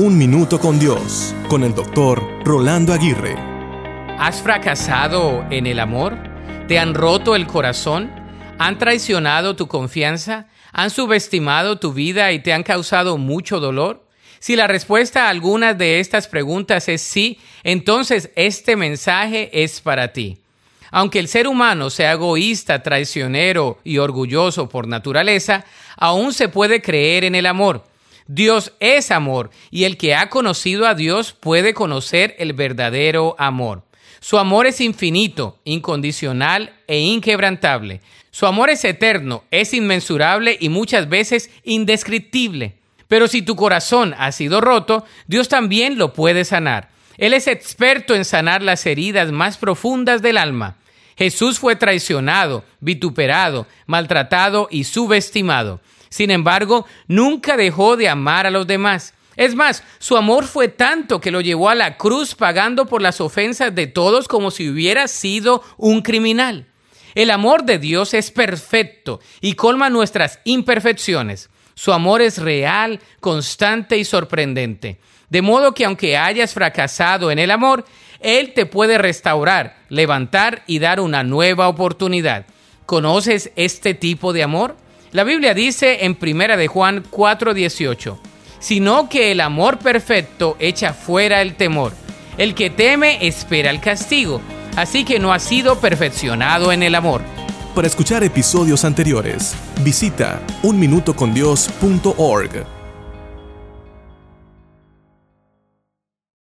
Un Minuto con Dios, con el doctor Rolando Aguirre. ¿Has fracasado en el amor? ¿Te han roto el corazón? ¿Han traicionado tu confianza? ¿Han subestimado tu vida y te han causado mucho dolor? Si la respuesta a algunas de estas preguntas es sí, entonces este mensaje es para ti. Aunque el ser humano sea egoísta, traicionero y orgulloso por naturaleza, aún se puede creer en el amor. Dios es amor y el que ha conocido a Dios puede conocer el verdadero amor. Su amor es infinito, incondicional e inquebrantable. Su amor es eterno, es inmensurable y muchas veces indescriptible. Pero si tu corazón ha sido roto, Dios también lo puede sanar. Él es experto en sanar las heridas más profundas del alma. Jesús fue traicionado, vituperado, maltratado y subestimado. Sin embargo, nunca dejó de amar a los demás. Es más, su amor fue tanto que lo llevó a la cruz pagando por las ofensas de todos como si hubiera sido un criminal. El amor de Dios es perfecto y colma nuestras imperfecciones. Su amor es real, constante y sorprendente. De modo que aunque hayas fracasado en el amor, Él te puede restaurar, levantar y dar una nueva oportunidad. ¿Conoces este tipo de amor? La Biblia dice en Primera de Juan 4:18, sino que el amor perfecto echa fuera el temor. El que teme espera el castigo, así que no ha sido perfeccionado en el amor. Para escuchar episodios anteriores, visita unminutocondios.org.